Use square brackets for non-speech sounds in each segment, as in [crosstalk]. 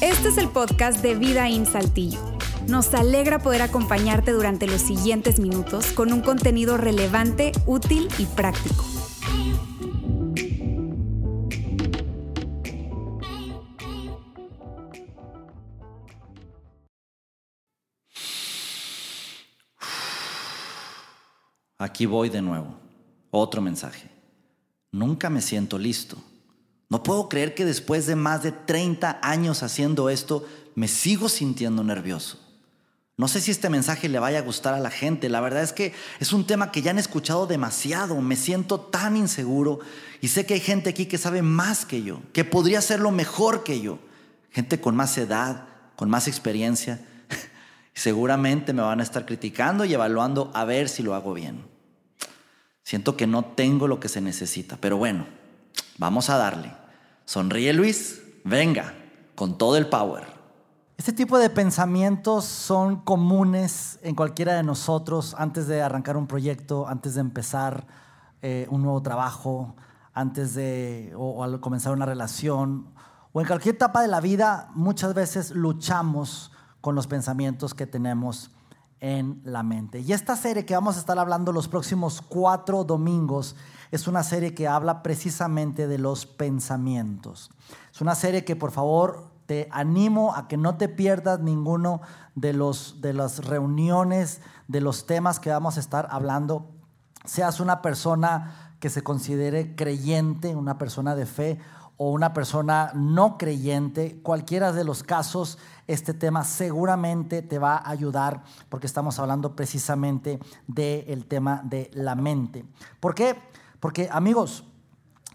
Este es el podcast de Vida en Saltillo. Nos alegra poder acompañarte durante los siguientes minutos con un contenido relevante, útil y práctico. Aquí voy de nuevo. Otro mensaje. Nunca me siento listo. No puedo creer que después de más de 30 años haciendo esto, me sigo sintiendo nervioso. No sé si este mensaje le vaya a gustar a la gente. La verdad es que es un tema que ya han escuchado demasiado. Me siento tan inseguro y sé que hay gente aquí que sabe más que yo, que podría hacerlo mejor que yo. Gente con más edad, con más experiencia. [laughs] Seguramente me van a estar criticando y evaluando a ver si lo hago bien. Siento que no tengo lo que se necesita, pero bueno, vamos a darle. Sonríe Luis, venga, con todo el power. Este tipo de pensamientos son comunes en cualquiera de nosotros antes de arrancar un proyecto, antes de empezar eh, un nuevo trabajo, antes de o comenzar una relación o en cualquier etapa de la vida. Muchas veces luchamos con los pensamientos que tenemos en la mente. Y esta serie que vamos a estar hablando los próximos cuatro domingos es una serie que habla precisamente de los pensamientos. Es una serie que por favor te animo a que no te pierdas ninguno de, los, de las reuniones, de los temas que vamos a estar hablando. Seas una persona que se considere creyente, una persona de fe o una persona no creyente, cualquiera de los casos, este tema seguramente te va a ayudar porque estamos hablando precisamente del tema de la mente. ¿Por qué? Porque amigos,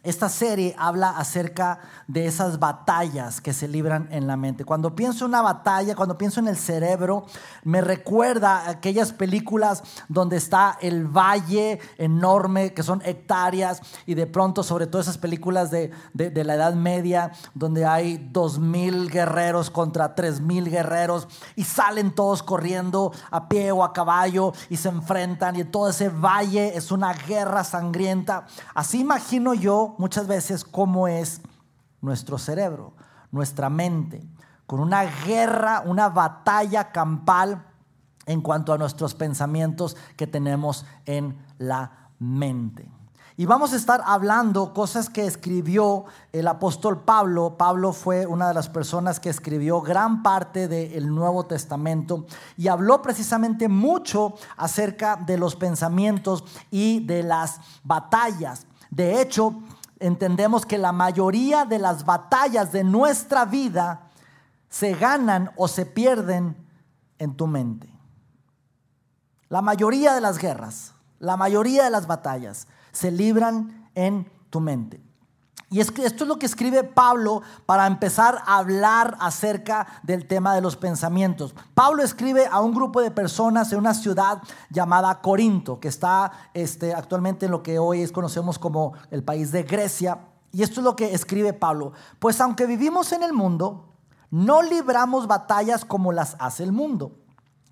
esta serie habla acerca de esas batallas que se libran en la mente. Cuando pienso en una batalla, cuando pienso en el cerebro, me recuerda aquellas películas donde está el valle enorme, que son hectáreas, y de pronto, sobre todo esas películas de, de la Edad Media, donde hay dos mil guerreros contra tres mil guerreros, y salen todos corriendo a pie o a caballo, y se enfrentan, y todo ese valle es una guerra sangrienta. Así imagino yo muchas veces cómo es nuestro cerebro, nuestra mente, con una guerra, una batalla campal en cuanto a nuestros pensamientos que tenemos en la mente. Y vamos a estar hablando cosas que escribió el apóstol Pablo. Pablo fue una de las personas que escribió gran parte del Nuevo Testamento y habló precisamente mucho acerca de los pensamientos y de las batallas. De hecho, entendemos que la mayoría de las batallas de nuestra vida se ganan o se pierden en tu mente. La mayoría de las guerras, la mayoría de las batallas se libran en tu mente. Y esto es lo que escribe Pablo para empezar a hablar acerca del tema de los pensamientos. Pablo escribe a un grupo de personas en una ciudad llamada Corinto, que está este, actualmente en lo que hoy conocemos como el país de Grecia. Y esto es lo que escribe Pablo. Pues aunque vivimos en el mundo, no libramos batallas como las hace el mundo.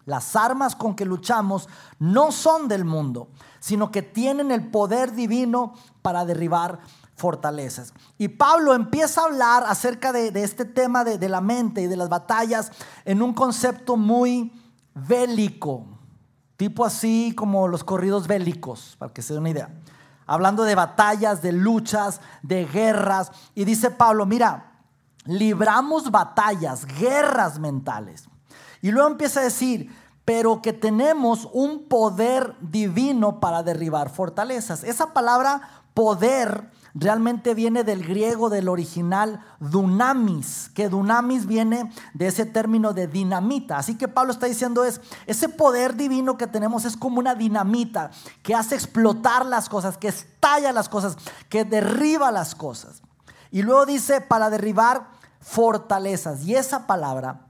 Las armas con que luchamos no son del mundo, sino que tienen el poder divino para derribar fortalezas. Y Pablo empieza a hablar acerca de, este tema de, la mente y de las batallas en un concepto muy bélico, tipo así como los corridos bélicos, para que se den una idea. Hablando de batallas, de luchas, de guerras. Y dice Pablo, mira, libramos batallas, guerras mentales. Y luego empieza a decir, pero que tenemos un poder divino para derribar fortalezas. Esa palabra poder realmente viene del griego del original dunamis, que dunamis viene de ese término de dinamita. Así que Pablo está diciendo es, ese poder divino que tenemos es como una dinamita que hace explotar las cosas, que estalla las cosas, que derriba las cosas. Y luego dice para derribar fortalezas. Y esa palabra,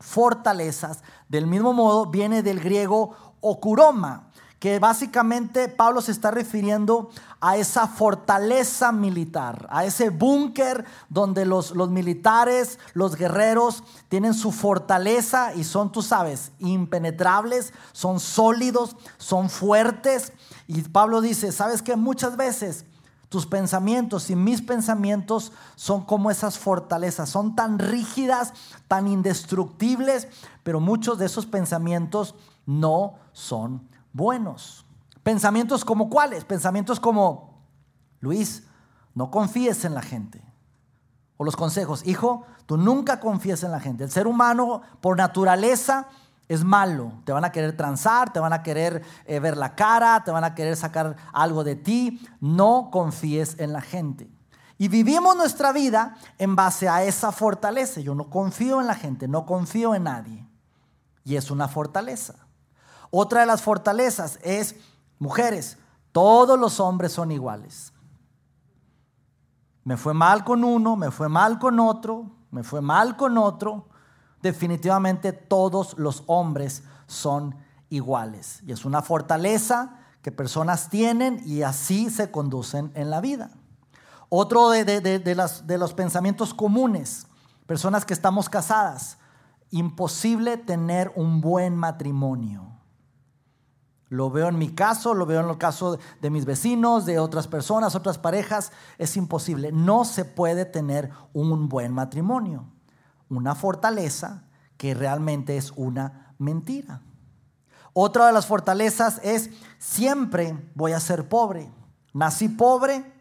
fortalezas, del mismo modo viene del griego okuroma que básicamente Pablo se está refiriendo a esa fortaleza militar, a ese búnker donde los, los, militares, los guerreros tienen su fortaleza y son, tú sabes, impenetrables, son sólidos, son fuertes. Y Pablo dice, ¿sabes que Muchas veces Tus pensamientos y mis pensamientos son como esas fortalezas, son tan rígidas, tan indestructibles, pero muchos de esos pensamientos no son buenos. Pensamientos como cuáles? Pensamientos como, Luis, no confíes en la gente. O los consejos, hijo, tú nunca confíes en la gente. El ser humano por naturaleza es malo. Te van a querer transar, te van a querer eh, ver la cara, te van a querer sacar algo de ti. No confíes en la gente. Y vivimos nuestra vida en base a esa fortaleza. Yo no confío en la gente, no confío en nadie. Y es una fortaleza. Otra de las fortalezas es, mujeres, todos los hombres son iguales. Me fue mal con uno, me fue mal con otro, me fue mal con otro definitivamente todos los hombres son iguales. Y es una fortaleza que personas tienen y así se conducen en la vida. Otro de, de los pensamientos comunes, personas que estamos casadas, imposible tener un buen matrimonio. Lo veo en mi caso, lo veo en el caso de mis vecinos, de otras personas, otras parejas. Es imposible. No se puede tener un buen matrimonio una fortaleza que realmente es una mentira. Otra de las fortalezas es siempre voy a ser pobre. Nací pobre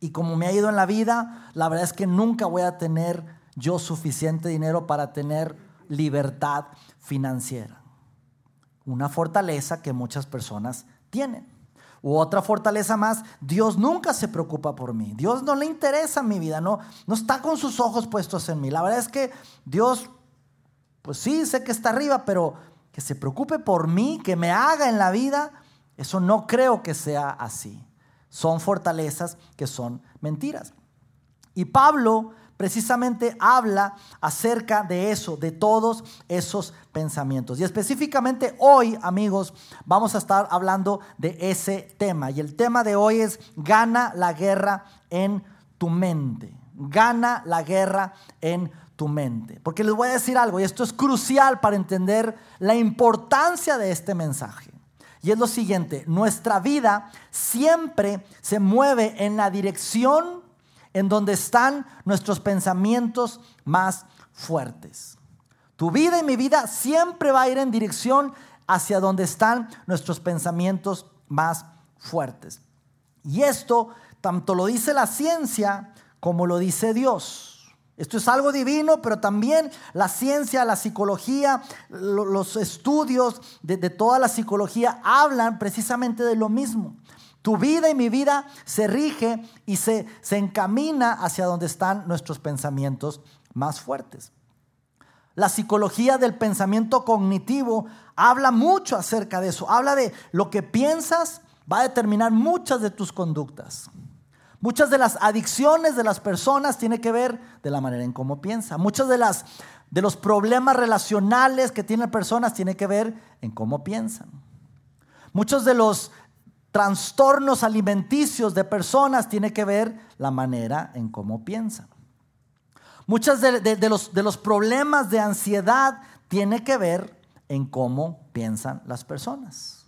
y como me ha ido en la vida, la verdad es que nunca voy a tener yo suficiente dinero para tener libertad financiera. Una fortaleza que muchas personas tienen. U otra fortaleza más, Dios nunca se preocupa por mí. Dios no le interesa mi vida, no, no está con sus ojos puestos en mí. La verdad es que Dios, pues sí, sé que está arriba, pero que se preocupe por mí, que me haga en la vida, eso no creo que sea así. Son fortalezas que son mentiras. Y Pablo precisamente habla acerca de eso, de todos esos pensamientos. Y específicamente hoy, amigos, vamos a estar hablando de ese tema. Y el tema de hoy es gana la guerra en tu mente. Gana la guerra en tu mente. Porque les voy a decir algo, y esto es crucial para entender la importancia de este mensaje. Y es lo siguiente, nuestra vida siempre se mueve en la dirección en donde están nuestros pensamientos más fuertes. Tu vida y mi vida siempre va a ir en dirección hacia donde están nuestros pensamientos más fuertes. Y esto tanto lo dice la ciencia como lo dice Dios. Esto es algo divino, pero también la ciencia, la psicología, los estudios de, de, toda la psicología hablan precisamente de lo mismo. Tu vida y mi vida se rige y se, se encamina hacia donde están nuestros pensamientos más fuertes. La psicología del pensamiento cognitivo habla mucho acerca de eso. Habla de lo que piensas va a determinar muchas de tus conductas. Muchas de las adicciones de las personas tienen que ver de la manera en cómo piensa. Muchos de, las, de los problemas relacionales que tienen personas tienen que ver en cómo piensan. Muchos de los trastornos alimenticios de personas tiene que ver la manera en cómo piensan. Muchos de, los, problemas de ansiedad tiene que ver en cómo piensan las personas.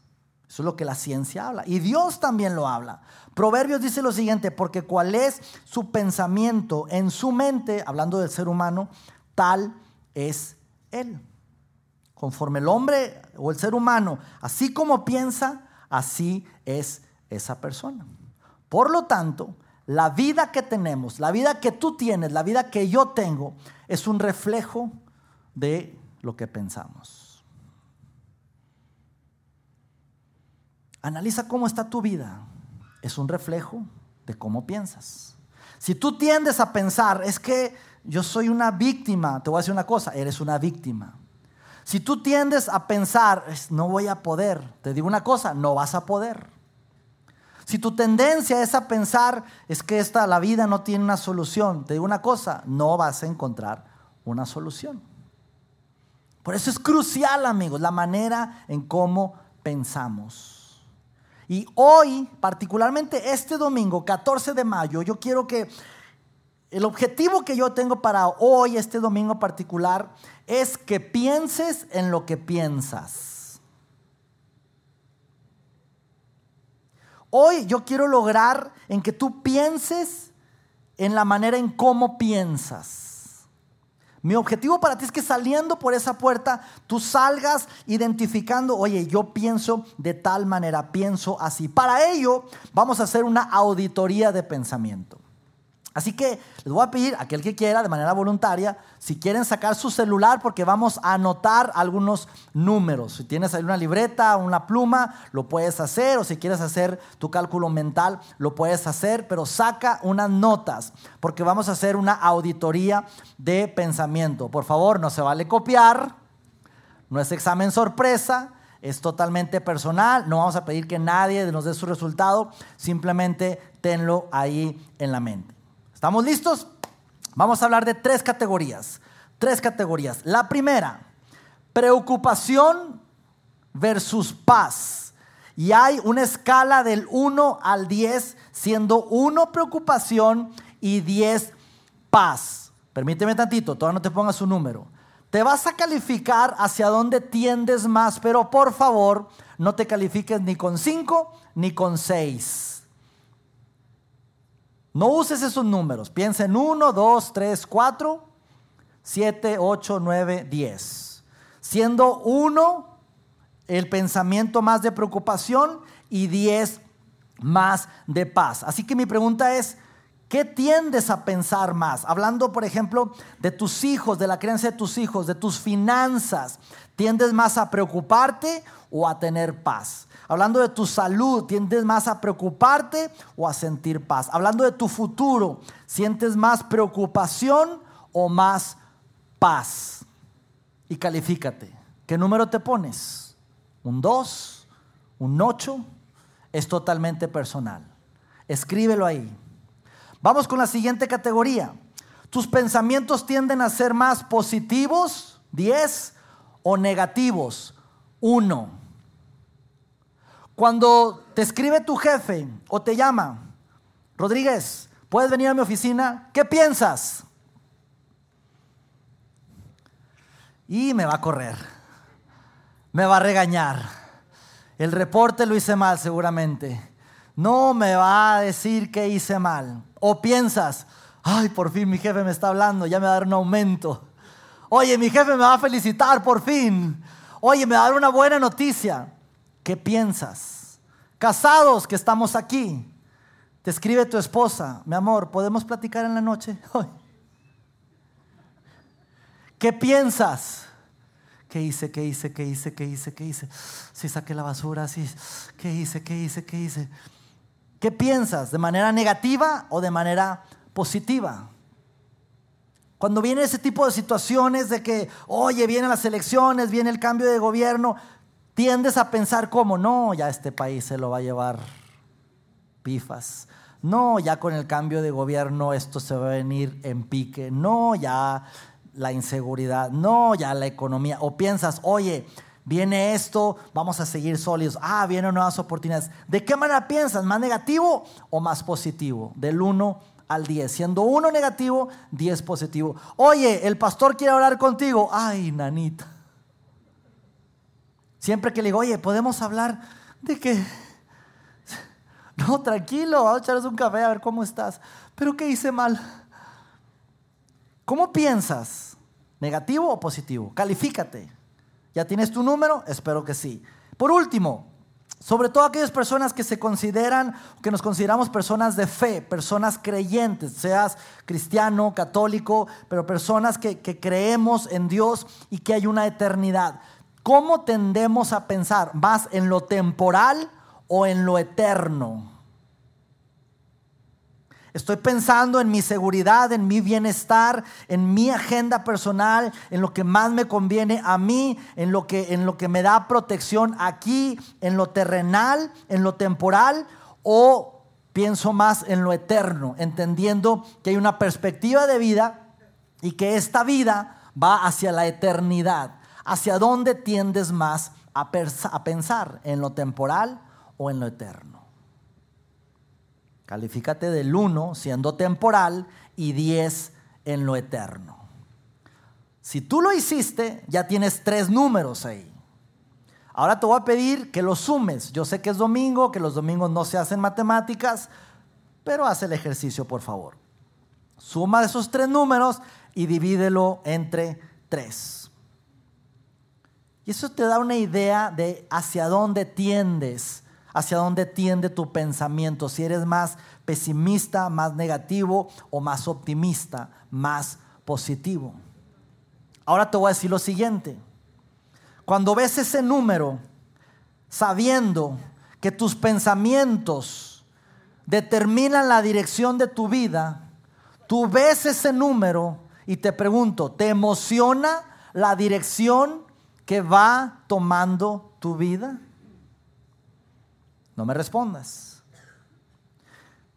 Eso es lo que la ciencia habla. Y Dios también lo habla. Proverbios dice lo siguiente, porque cuál es su pensamiento en su mente, hablando del ser humano, tal es él. Conforme el hombre o el ser humano, así como piensa, así es esa persona. Por lo tanto, la vida que tenemos, la vida que tú tienes, la vida que yo tengo, es un reflejo de lo que pensamos. Analiza cómo está tu vida. Es un reflejo de cómo piensas. Si tú tiendes a pensar, es que yo soy una víctima, te voy a decir una cosa, eres una víctima. Si tú tiendes a pensar, no voy a poder, te digo una cosa, no vas a poder. Si tu tendencia es a pensar, es que esta, la vida no tiene una solución, te digo una cosa, no vas a encontrar una solución. Por eso es crucial, amigos, la manera en cómo pensamos. Y hoy, particularmente este domingo, 14 de mayo, yo quiero que el objetivo que yo tengo para hoy, este domingo particular, es que pienses en lo que piensas. Hoy yo quiero lograr en que tú pienses en la manera en cómo piensas. Mi objetivo para ti es que saliendo por esa puerta tú salgas identificando, oye, yo pienso de tal manera, pienso así. Para ello vamos a hacer una auditoría de pensamiento. Así que les voy a pedir a aquel que quiera, de manera voluntaria, si quieren sacar su celular, porque vamos a anotar algunos números. Si tienes ahí una libreta, una pluma, lo puedes hacer, o si quieres hacer tu cálculo mental, lo puedes hacer, pero saca unas notas, porque vamos a hacer una auditoría de pensamiento. Por favor, no se vale copiar, no es examen sorpresa, es totalmente personal, no vamos a pedir que nadie nos dé su resultado, simplemente tenlo ahí en la mente. ¿Estamos listos? Vamos a hablar de tres categorías. Tres categorías. La primera, preocupación versus paz. Y hay una escala del 1 al 10, siendo 1 preocupación y 10 paz. Permíteme tantito, todavía no te pongas su número. Te vas a calificar hacia dónde tiendes más, pero por favor no te califiques ni con 5 ni con 6. No uses esos números. Piensa en 1, 2, 3, 4, 7, 8, 9, 10. Siendo 1 el pensamiento más de preocupación y 10 más de paz. Así que mi pregunta es, ¿qué tiendes a pensar más? Hablando, por ejemplo, de tus hijos, de la creencia de tus hijos, de tus finanzas. ¿Tiendes más a preocuparte o a tener paz? Hablando de tu salud, ¿tiendes más a preocuparte o a sentir paz? Hablando de tu futuro, ¿sientes más preocupación o más paz? Y califícate. ¿Qué número te pones? ¿Un 2? ¿Un 8? Es totalmente personal. Escríbelo ahí. Vamos con la siguiente categoría. ¿Tus pensamientos tienden a ser más positivos? 10 o negativos? 1. Cuando te escribe tu jefe o te llama, Rodríguez, ¿puedes venir a mi oficina? ¿Qué piensas? Y me va a correr, me va a regañar. El reporte lo hice mal seguramente. No me va a decir que hice mal. O piensas, ay, por fin mi jefe me está hablando, ya me va a dar un aumento. Oye, mi jefe me va a felicitar por fin. Oye, me va a dar una buena noticia. ¿Qué piensas? Casados que estamos aquí, te escribe tu esposa, mi amor, ¿podemos platicar en la noche? [laughs] ¿Qué piensas? ¿Qué hice? ¿Qué hice? ¿Qué hice? ¿Qué hice? ¿Qué hice? Si saqué la basura. ¿Qué hice? ¿Qué hice? ¿Qué hice? ¿Qué piensas? ¿De manera negativa o de manera positiva? Cuando viene ese tipo de situaciones de que, oye, vienen las elecciones, viene el cambio de gobierno, tiendes a pensar como, no, ya este país se lo va a llevar pifas. No, ya con el cambio de gobierno esto se va a venir en pique. No, ya la inseguridad. No, ya la economía. O piensas, oye, viene esto, vamos a seguir sólidos. Ah, vienen nuevas oportunidades. ¿De qué manera piensas? ¿Más negativo o más positivo? Del 1 al 10. Siendo 1 negativo, 10 positivo. Oye, el pastor quiere hablar contigo. Ay, nanita. Siempre que le digo, oye, podemos hablar de que... [laughs] No, tranquilo, vamos a echarles un café a ver cómo estás. Pero ¿qué hice mal? ¿Cómo piensas? ¿Negativo o positivo? Califícate. ¿Ya tienes tu número? Espero que sí. Por último, sobre todo aquellas personas que se consideran, que nos consideramos personas de fe, personas creyentes, seas cristiano, católico, pero personas que, que creemos en Dios y que hay una eternidad. ¿Cómo tendemos a pensar? ¿Más en lo temporal o en lo eterno? Estoy pensando en mi seguridad, en mi bienestar, en mi agenda personal, en lo que más me conviene a mí, en lo que, en lo que me da protección aquí, en lo terrenal, en lo temporal, o pienso más en lo eterno, entendiendo que hay una perspectiva de vida y que esta vida va hacia la eternidad. ¿Hacia dónde tiendes más a, pensar? ¿En lo temporal o en lo eterno? Califícate del 1 siendo temporal y 10 en lo eterno. Si tú lo hiciste, ya tienes tres números ahí. Ahora te voy a pedir que lo sumes. Yo sé que es domingo, que los domingos no se hacen matemáticas, pero haz el ejercicio, por favor. Suma esos tres números y divídelo entre tres. Y eso te da una idea de hacia dónde tiendes, hacia dónde tiende tu pensamiento, si eres más pesimista, más negativo o más optimista, más positivo. Ahora te voy a decir lo siguiente. Cuando ves ese número, sabiendo que tus pensamientos determinan la dirección de tu vida, tú ves ese número y te pregunto, ¿te emociona la dirección que va tomando tu vida? No me respondas.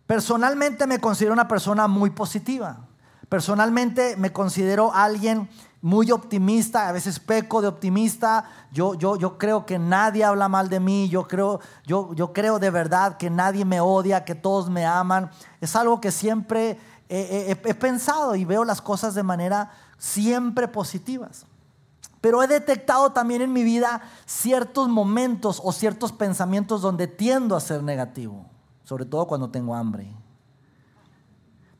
Personalmente me considero una persona muy positiva. Personalmente me considero alguien muy optimista, a veces peco de optimista. Yo, yo, yo creo que nadie habla mal de mí, yo creo, yo, yo creo de verdad que nadie me odia, que todos me aman. Es algo que siempre he, he pensado y veo las cosas de manera siempre positivas. Pero he detectado también en mi vida ciertos momentos o ciertos pensamientos donde tiendo a ser negativo, sobre todo cuando tengo hambre.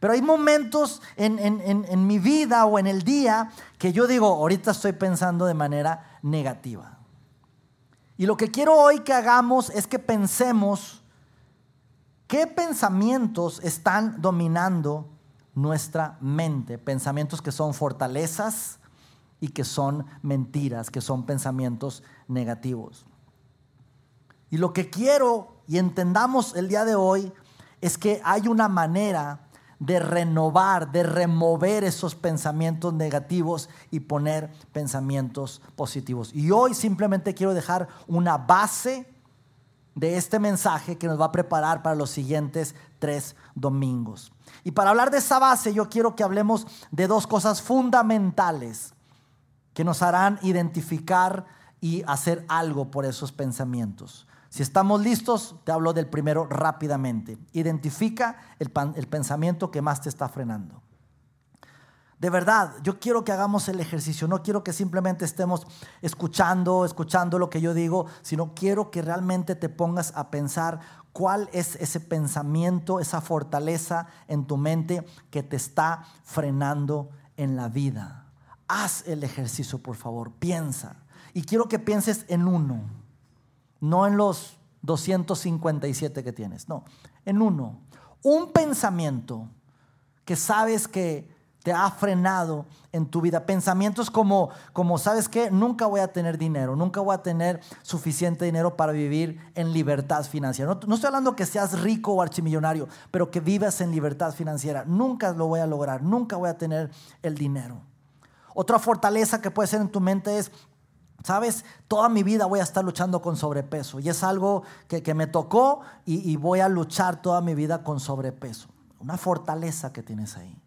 Pero hay momentos en, mi vida o en el día que yo digo, ahorita estoy pensando de manera negativa. Y lo que quiero hoy que hagamos es que pensemos qué pensamientos están dominando nuestra mente. Pensamientos que son fortalezas y que son mentiras, que son pensamientos negativos. Y lo que quiero y entendamos el día de hoy es que hay una manera de renovar, de remover esos pensamientos negativos y poner pensamientos positivos. Y hoy simplemente quiero dejar una base de este mensaje que nos va a preparar para los siguientes tres domingos. Y para hablar de esa base yo quiero que hablemos de dos cosas fundamentales que nos harán identificar y hacer algo por esos pensamientos. Si estamos listos, te hablo del primero rápidamente. Identifica el, pensamiento que más te está frenando. De verdad, yo quiero que hagamos el ejercicio, no quiero que simplemente estemos escuchando, escuchando lo que yo digo, sino quiero que realmente te pongas a pensar cuál es ese pensamiento, esa fortaleza en tu mente que te está frenando en la vida. Haz el ejercicio, por favor, piensa. Y quiero que pienses en uno no en los 257 que tienes, no, en uno. Un pensamiento que sabes que te ha frenado en tu vida. Pensamientos como, como sabes que nunca voy a tener dinero, nunca voy a tener suficiente dinero para vivir en libertad financiera. No, no, estoy hablando que seas rico o archimillonario, pero que vivas en libertad financiera. Nunca lo voy a lograr, nunca voy a tener el dinero. Otra fortaleza que puede ser en tu mente es Sabes, toda mi vida voy a estar luchando con sobrepeso y es algo que, me tocó y, y, voy a luchar toda mi vida con sobrepeso. Una fortaleza que tienes ahí.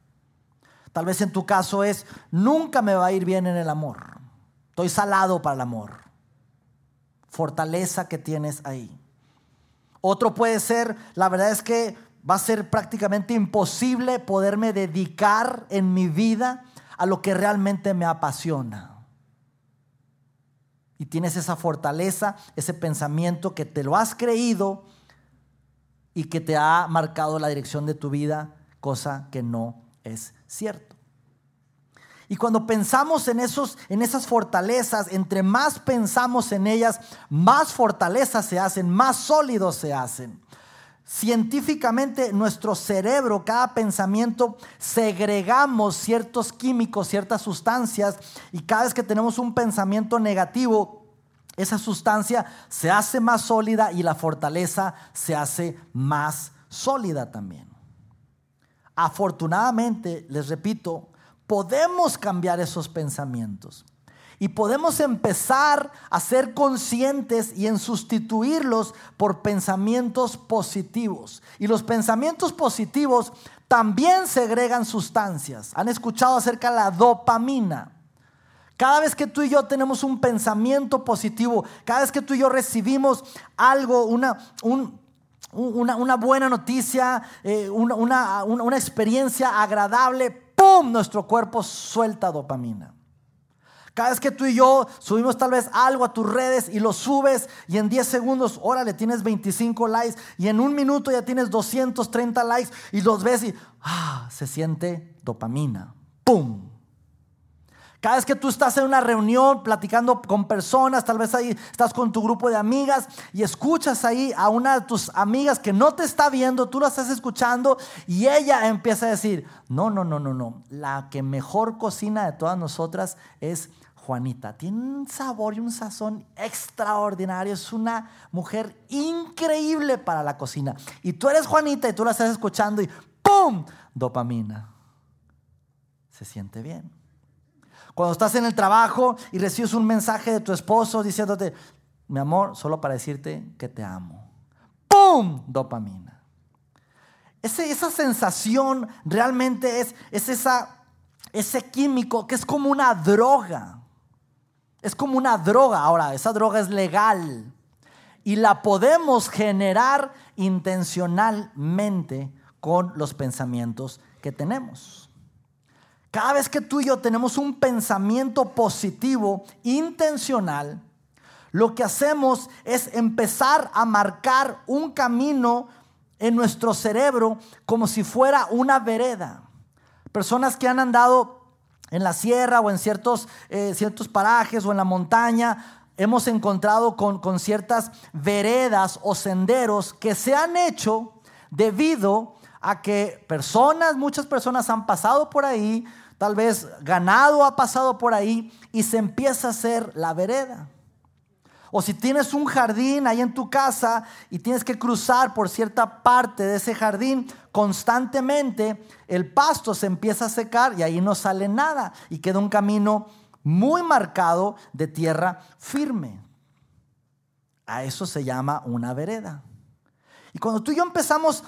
Tal vez en tu caso es, nunca me va a ir bien en el amor. Estoy salado para el amor. Fortaleza que tienes ahí. Otro puede ser, la verdad es que va a ser prácticamente imposible poderme dedicar en mi vida a lo que realmente me apasiona. Y tienes esa fortaleza, ese pensamiento que te lo has creído y que te ha marcado la dirección de tu vida, cosa que no es cierto. Y cuando pensamos en, esos, en esas fortalezas, entre más pensamos en ellas, más fortalezas se hacen, más sólidos se hacen. Científicamente nuestro cerebro, cada pensamiento, segregamos ciertos químicos, ciertas sustancias y cada vez que tenemos un pensamiento negativo, esa sustancia se hace más sólida y la fortaleza se hace más sólida también. Afortunadamente, les repito, podemos cambiar esos pensamientos. Y podemos empezar a ser conscientes y en sustituirlos por pensamientos positivos. Y los pensamientos positivos también segregan sustancias. ¿Han escuchado acerca de la dopamina? Cada vez que tú y yo tenemos un pensamiento positivo, cada vez que tú y yo recibimos algo, una, una, buena noticia, eh, una, una experiencia agradable, ¡pum! Nuestro cuerpo suelta dopamina. Cada vez que tú y yo subimos tal vez algo a tus redes y lo subes y en 10 segundos, órale, tienes 25 likes y en un minuto ya tienes 230 likes y los ves y ah, se siente dopamina. ¡Pum! Cada vez que tú estás en una reunión platicando con personas, tal vez ahí estás con tu grupo de amigas y escuchas ahí a una de tus amigas que no te está viendo, tú la estás escuchando y ella empieza a decir, no, no, no, no, no, la que mejor cocina de todas nosotras es Juanita. Tiene un sabor y un sazón extraordinario. Es una mujer increíble para la cocina. Y tú eres Juanita y tú la estás escuchando y ¡pum! Dopamina. Se siente bien. Cuando estás en el trabajo y recibes un mensaje de tu esposo diciéndote, mi amor, solo para decirte que te amo. ¡Pum! Dopamina. esa sensación realmente es, es esa, ese químico que es como una droga. Es como una droga. Ahora, esa droga es legal y la podemos generar intencionalmente con los pensamientos que tenemos. Cada vez que tú y yo tenemos un pensamiento positivo, intencional, lo que hacemos es empezar a marcar un camino en nuestro cerebro como si fuera una vereda. Personas que han andado en la sierra o en ciertos, eh, ciertos parajes o en la montaña, hemos encontrado con, con ciertas veredas o senderos que se han hecho debido a que personas, muchas personas han pasado por ahí, Tal vez ganado ha pasado por ahí y se empieza a hacer la vereda. O si tienes un jardín ahí en tu casa y tienes que cruzar por cierta parte de ese jardín, constantemente el pasto se empieza a secar y ahí no sale nada y queda un camino muy marcado de tierra firme. A eso se llama una vereda. Y cuando tú y yo empezamos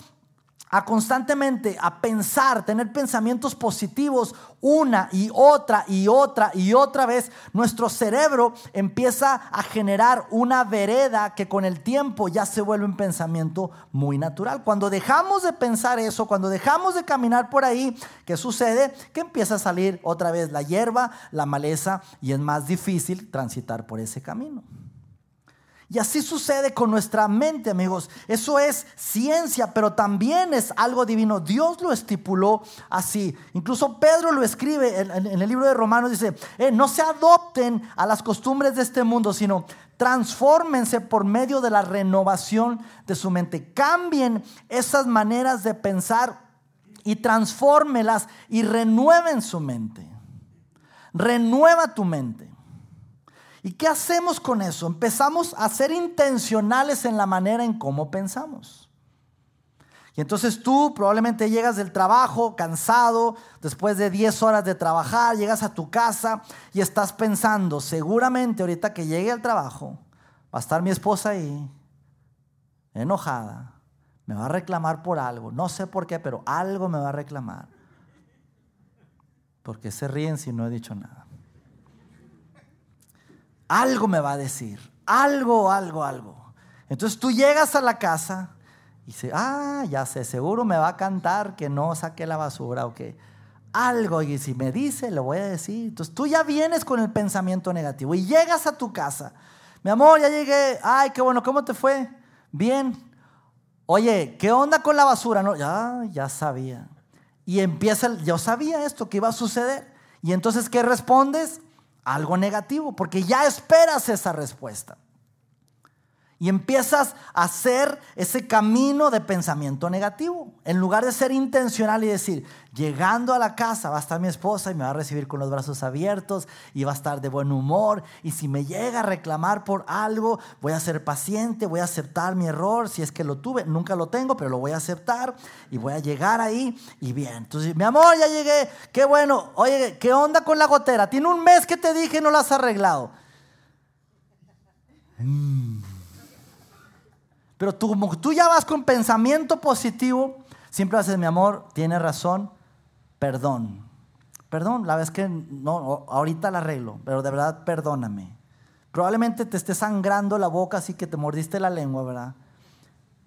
a constantemente a pensar, tener pensamientos positivos una y otra y otra y otra vez, nuestro cerebro empieza a generar una vereda que con el tiempo ya se vuelve un pensamiento muy natural. Cuando dejamos de pensar eso, cuando dejamos de caminar por ahí, ¿qué sucede? Que empieza a salir otra vez la hierba, la maleza y es más difícil transitar por ese camino. Y así sucede con nuestra mente, amigos. Eso es ciencia, pero también es algo divino. Dios lo estipuló así. Incluso Pedro lo escribe en, el libro de Romanos. Dice, eh, no se adopten a las costumbres de este mundo, sino transfórmense por medio de la renovación de su mente. Cambien esas maneras de pensar y transfórmelas y renueven su mente. Renueva tu mente. ¿Y qué hacemos con eso? Empezamos a ser intencionales en la manera en cómo pensamos. Y entonces tú probablemente llegas del trabajo cansado, después de 10 horas de trabajar, llegas a tu casa y estás pensando, seguramente ahorita que llegue al trabajo, va a estar mi esposa ahí, enojada, me va a reclamar por algo, no sé por qué, pero algo me va a reclamar. Porque se ríen si no he dicho nada algo me va a decir, algo, algo, algo. Entonces tú llegas a la casa y dices, ah, ya sé, seguro me va a cantar que no saque la basura o que algo, y si me dice, lo voy a decir. Entonces tú ya vienes con el pensamiento negativo y llegas a tu casa. Mi amor, ya llegué, ay, qué bueno, ¿cómo te fue? Bien. Oye, ¿qué onda con la basura? No, ya, ya sabía. Y empieza, yo sabía esto, que iba a suceder. Y entonces, ¿qué respondes? Algo negativo, porque ya esperas esa respuesta. Y empiezas a hacer ese camino de pensamiento negativo. En lugar de ser intencional y decir, llegando a la casa va a estar mi esposa y me va a recibir con los brazos abiertos y va a estar de buen humor. Y si me llega a reclamar por algo, voy a ser paciente, voy a aceptar mi error. Si es que lo tuve, nunca lo tengo, pero lo voy a aceptar y voy a llegar ahí. Y bien, entonces, mi amor, ya llegué. Qué bueno. Oye, ¿qué onda con la gotera? Tiene un mes que te dije y no la has arreglado. Mm. Pero tú, como tú ya vas con pensamiento positivo, siempre decir, mi amor, tiene razón, perdón. Perdón, la vez que no, ahorita la arreglo, pero de verdad perdóname. Probablemente te esté sangrando la boca así que te mordiste la lengua, ¿verdad?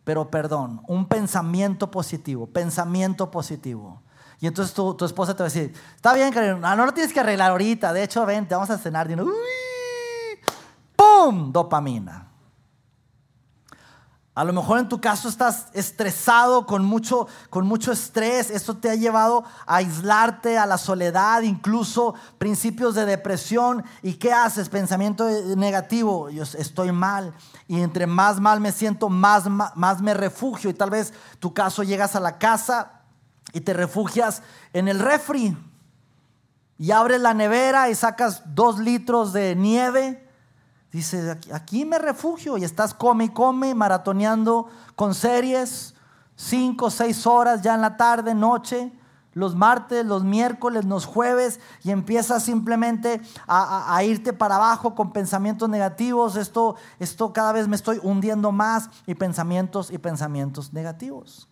Pero perdón, un pensamiento positivo, pensamiento positivo. Y entonces tu, tu esposa te va a decir, está bien, Karina, no lo tienes que arreglar ahorita. De hecho, vente, vamos a cenar. Y uno, ¡pum! Dopamina. A lo mejor en tu caso estás estresado, con mucho, con mucho estrés. Esto te ha llevado a aislarte, a la soledad, incluso principios de depresión. ¿Y qué haces? Pensamiento negativo. Yo estoy mal. Y entre más mal me siento, más, más me refugio. Y tal vez tu caso llegas a la casa y te refugias en el refri. Y abres la nevera y sacas dos litros de nieve Dice, aquí me refugio y estás come y come, maratoneando con series, cinco, seis horas ya en la tarde, noche, los martes, los miércoles, los jueves, y empiezas simplemente a, a, irte para abajo con pensamientos negativos. Esto, esto cada vez me estoy hundiendo más y pensamientos y pensamientos negativos.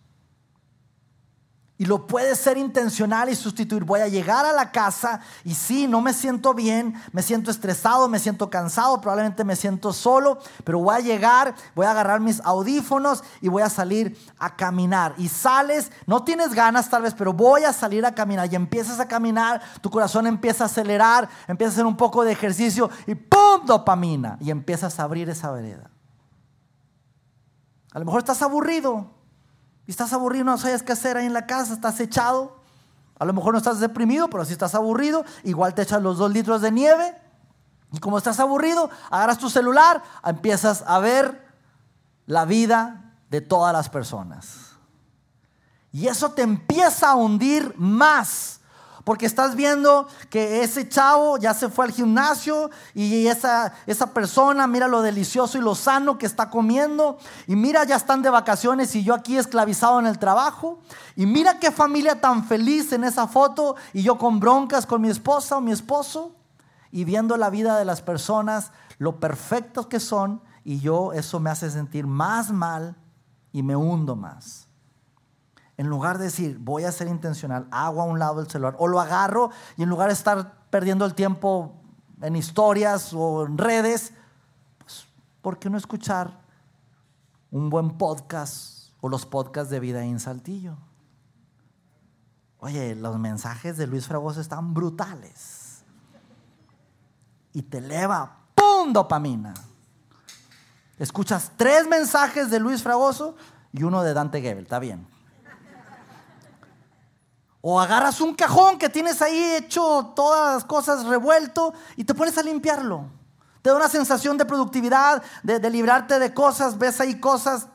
Y lo puedes ser intencional y sustituir. Voy a llegar a la casa y sí, no me siento bien, me siento estresado, me siento cansado, probablemente me siento solo, pero voy a llegar, voy a agarrar mis audífonos y voy a salir a caminar. Y sales, no tienes ganas tal vez, pero voy a salir a caminar y empiezas a caminar, tu corazón empieza a acelerar, empiezas a hacer un poco de ejercicio y ¡pum! dopamina y empiezas a abrir esa vereda. A lo mejor estás aburrido estás aburrido, no sabes qué hacer ahí en la casa, estás echado. A lo mejor no estás deprimido, pero si estás aburrido, igual te echas los dos litros de nieve. Y como estás aburrido, agarras tu celular, empiezas a ver la vida de todas las personas. Y eso te empieza a hundir más porque estás viendo que ese chavo ya se fue al gimnasio y esa, esa persona, mira lo delicioso y lo sano que está comiendo. Y mira, ya están de vacaciones y yo aquí esclavizado en el trabajo. Y mira qué familia tan feliz en esa foto y yo con broncas con mi esposa o mi esposo. Y viendo la vida de las personas, lo perfectos que son. Y yo eso me hace sentir más mal y me hundo más. En lugar de decir, voy a ser intencional, hago a un lado el celular o lo agarro y en lugar de estar perdiendo el tiempo en historias o en redes, pues, ¿por qué no escuchar un buen podcast o los podcasts de Vida en Saltillo? Oye, los mensajes de Luis Fragoso están brutales. Y te eleva, ¡pum! dopamina. Escuchas tres mensajes de Luis Fragoso y uno de Dante Gebel, está bien. O agarras un cajón que tienes ahí hecho todas las cosas revuelto y te pones a limpiarlo. Te da una sensación de productividad, de, librarte de cosas. Ves ahí cosas.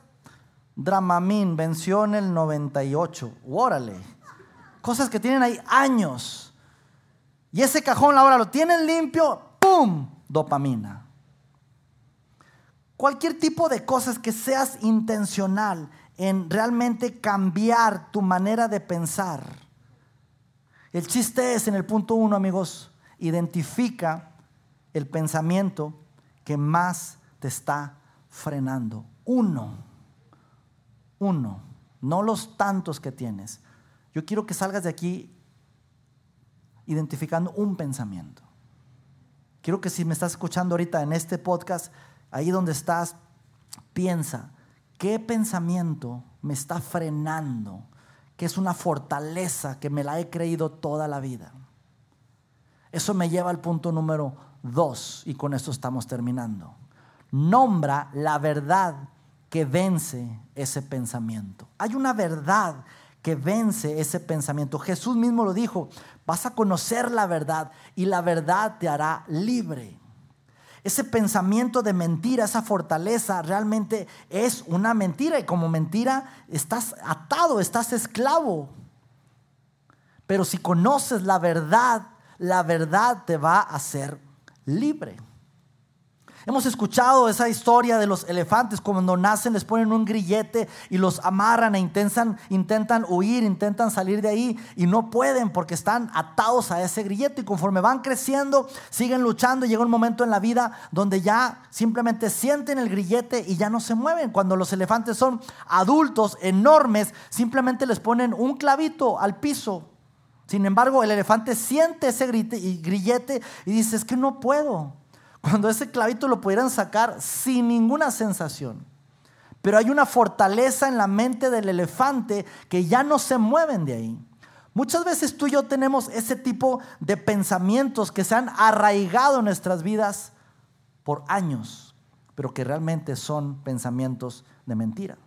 Dramamine venció en el 98. Órale. Cosas que tienen ahí años. Y ese cajón ahora lo tienen limpio. ¡Pum! Dopamina. Cualquier tipo de cosas que seas intencional en realmente cambiar tu manera de pensar el chiste es, en el punto uno, amigos, identifica el pensamiento que más te está frenando. Uno, uno, no los tantos que tienes. Yo quiero que salgas de aquí identificando un pensamiento. Quiero que si me estás escuchando ahorita en este podcast, ahí donde estás, piensa, ¿qué pensamiento me está frenando? Que es una fortaleza que me la he creído toda la vida. Eso me lleva al punto número dos y con esto estamos terminando. Nombra la verdad que vence ese pensamiento. Hay una verdad que vence ese pensamiento. Jesús mismo lo dijo, vas a conocer la verdad y la verdad te hará libre ese pensamiento de mentira, esa fortaleza, realmente es una mentira y como mentira estás atado, estás esclavo. Pero si conoces la verdad, la verdad te va a hacer libre. Hemos escuchado esa historia de los elefantes, cuando nacen les ponen un grillete y los amarran e intentan, intentan huir, intentan salir de ahí y no pueden porque están atados a ese grillete y conforme van creciendo, siguen luchando y llega un momento en la vida donde ya simplemente sienten el grillete y ya no se mueven. Cuando los elefantes son adultos, enormes, simplemente les ponen un clavito al piso. Sin embargo, el elefante siente ese grillete y dice, es que no puedo cuando ese clavito lo pudieran sacar sin ninguna sensación. Pero hay una fortaleza en la mente del elefante que ya no se mueven de ahí. Muchas veces tú y yo tenemos ese tipo de pensamientos que se han arraigado en nuestras vidas por años, pero que realmente son pensamientos de mentira.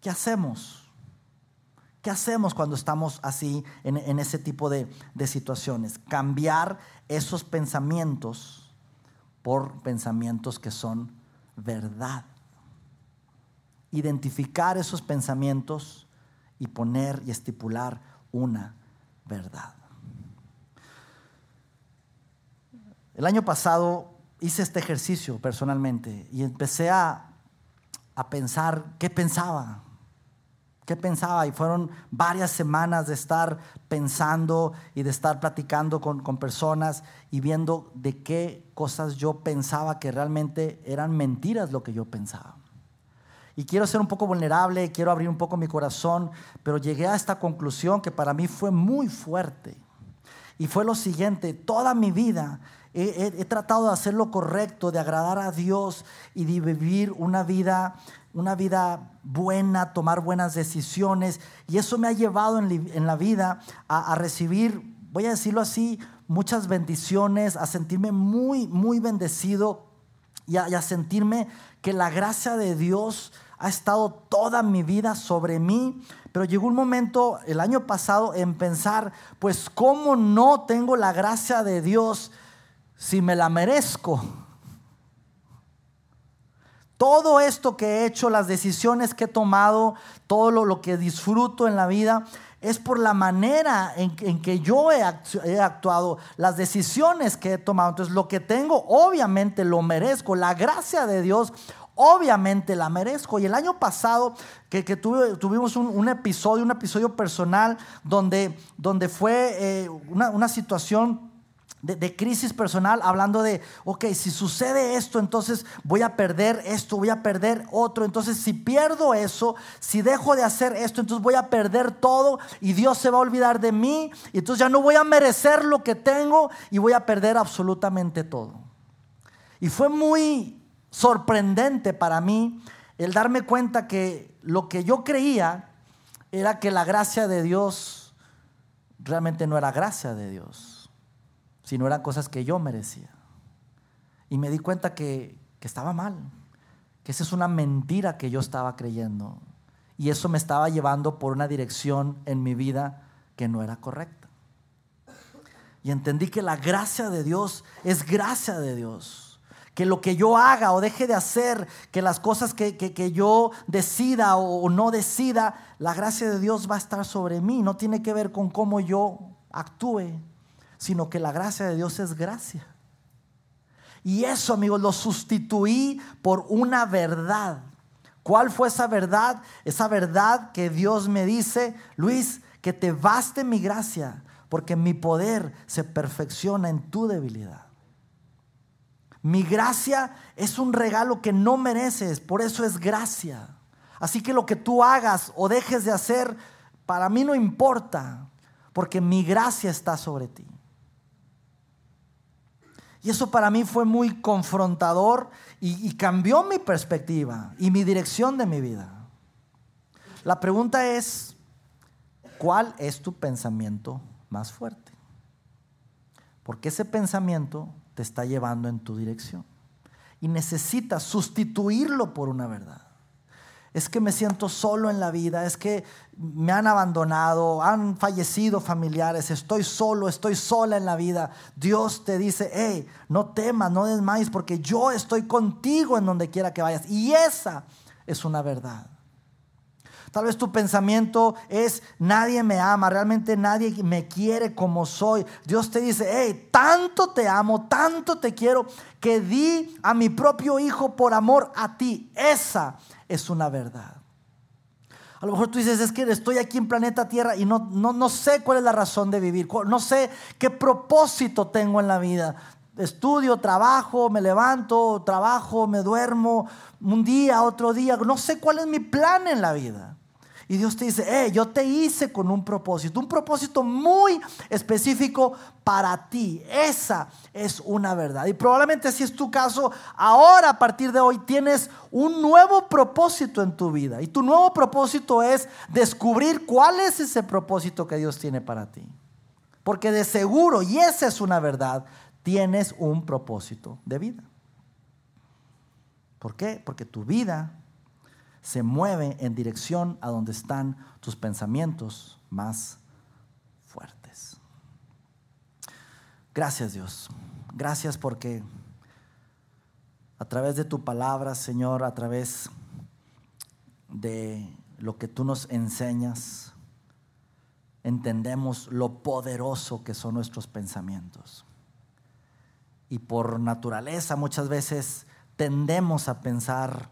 ¿Qué hacemos? ¿Qué hacemos cuando estamos así en, ese tipo de, de situaciones? Cambiar esos pensamientos por pensamientos que son verdad. Identificar esos pensamientos y poner y estipular una verdad. El año pasado hice este ejercicio personalmente y empecé a, a pensar qué pensaba, qué pensaba y fueron varias semanas de estar pensando y de estar platicando con, con, personas y viendo de qué cosas yo pensaba que realmente eran mentiras lo que yo pensaba y quiero ser un poco vulnerable, quiero abrir un poco mi corazón, pero llegué a esta conclusión que para mí fue muy fuerte. Y fue lo siguiente, toda mi vida he, tratado de hacer lo correcto, de agradar a Dios y de vivir una vida, una vida buena, tomar buenas decisiones. Y eso me ha llevado en, la vida a, recibir, voy a decirlo así, muchas bendiciones, a sentirme muy, muy bendecido y a sentirme que la gracia de Dios ha estado toda mi vida sobre mí, pero llegó un momento el año pasado en pensar, pues cómo no tengo la gracia de Dios si me la merezco. Todo esto que he hecho, las decisiones que he tomado, todo lo, que disfruto en la vida, es por la manera en, que yo he, actuado, las decisiones que he tomado. Entonces lo que tengo, obviamente lo merezco. La gracia de Dios obviamente la merezco. Y el año pasado que, tuvimos un, episodio, un episodio personal donde, donde fue eh, una, situación de, crisis personal, hablando de, ok, si sucede esto, entonces voy a perder esto, voy a perder otro. Entonces, si pierdo eso, si dejo de hacer esto, entonces voy a perder todo y Dios se va a olvidar de mí. Y entonces ya no voy a merecer lo que tengo y voy a perder absolutamente todo. Y fue muy sorprendente para mí el darme cuenta que lo que yo creía era que la gracia de Dios realmente no era gracia de Dios, sino eran cosas que yo merecía. Y me di cuenta que, que estaba mal, que esa es una mentira que yo estaba creyendo. Y eso me estaba llevando por una dirección en mi vida que no era correcta. Y entendí que la gracia de Dios es gracia de Dios que lo que yo haga o deje de hacer, que las cosas que, yo decida o, no decida, la gracia de Dios va a estar sobre mí. No tiene que ver con cómo yo actúe, sino que la gracia de Dios es gracia. Y eso, amigos, lo sustituí por una verdad. ¿Cuál fue esa verdad? Esa verdad que Dios me dice, Luis, que te baste mi gracia, porque mi poder se perfecciona en tu debilidad. Mi gracia es un regalo que no mereces, por eso es gracia. Así que lo que tú hagas o dejes de hacer, para mí no importa, porque mi gracia está sobre ti. Y eso para mí fue muy confrontador y, cambió mi perspectiva y mi dirección de mi vida. La pregunta es, ¿cuál es tu pensamiento más fuerte? Porque ese pensamiento te está llevando en tu dirección. Y necesitas sustituirlo por una verdad. Es que me siento solo en la vida, es que me han abandonado, han fallecido familiares, estoy solo, estoy sola en la vida. Dios te dice, hey, no temas, no desmayes, porque yo estoy contigo en donde quiera que vayas. Y esa es una verdad. Tal vez tu pensamiento es, nadie me ama, realmente nadie me quiere como soy. Dios te dice, hey, tanto te amo, tanto te quiero, que di a mi propio hijo por amor a ti. Esa es una verdad. A lo mejor tú dices, es que estoy aquí en planeta Tierra y no, no, no sé cuál es la razón de vivir, no sé qué propósito tengo en la vida estudio, trabajo, me levanto, trabajo, me duermo, un día, otro día, no sé cuál es mi plan en la vida. Y Dios te dice, eh, yo te hice con un propósito, un propósito muy específico para ti. Esa es una verdad. Y probablemente si es tu caso, ahora a partir de hoy tienes un nuevo propósito en tu vida. Y tu nuevo propósito es descubrir cuál es ese propósito que Dios tiene para ti. Porque de seguro, y esa es una verdad, tienes un propósito de vida. ¿Por qué? Porque tu vida se mueve en dirección a donde están tus pensamientos más fuertes. Gracias Dios. Gracias porque a través de tu palabra, Señor, a través de lo que tú nos enseñas, entendemos lo poderoso que son nuestros pensamientos. Y por naturaleza muchas veces tendemos a pensar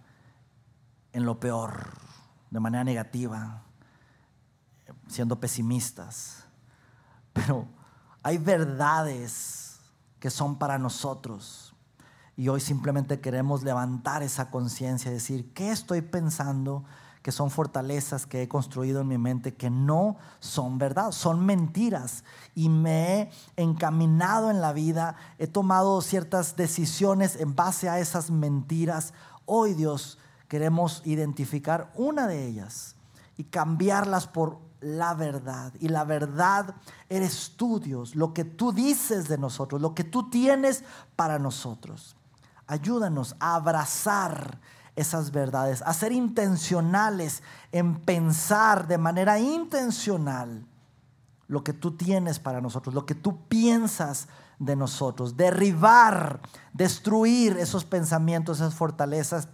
en lo peor, de manera negativa, siendo pesimistas. Pero hay verdades que son para nosotros. Y hoy simplemente queremos levantar esa conciencia y decir, ¿qué estoy pensando? Que son fortalezas que he construido en mi mente que no son verdad, son mentiras. Y me he encaminado en la vida, he tomado ciertas decisiones en base a esas mentiras. Hoy Dios queremos identificar una de ellas y cambiarlas por la verdad. Y la verdad eres tú, Dios, lo que tú dices de nosotros, lo que tú tienes para nosotros. Ayúdanos a abrazar esas verdades, a ser intencionales en pensar de manera intencional lo que tú tienes para nosotros, lo que tú piensas de nosotros, derribar, destruir esos pensamientos, esas fortalezas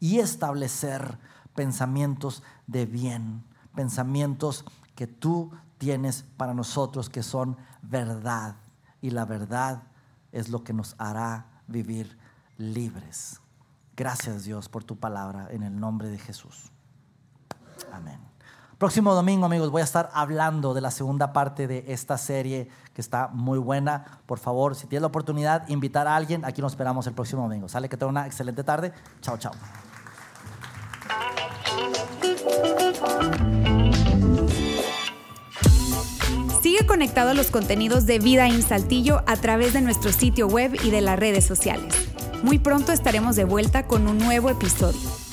y establecer pensamientos de bien, pensamientos que tú tienes para nosotros que son verdad. Y la verdad es lo que nos hará vivir libres. Gracias Dios por tu palabra en el nombre de Jesús. Amén. Próximo domingo, amigos, voy a estar hablando de la segunda parte de esta serie que está muy buena. Por favor, si tienes la oportunidad, invitar a alguien. Aquí nos esperamos el próximo domingo. Sale que tenga una excelente tarde. Chao, chao. Sigue conectado a los contenidos de Vida en Saltillo a través de nuestro sitio web y de las redes sociales. Muy pronto estaremos de vuelta con un nuevo episodio.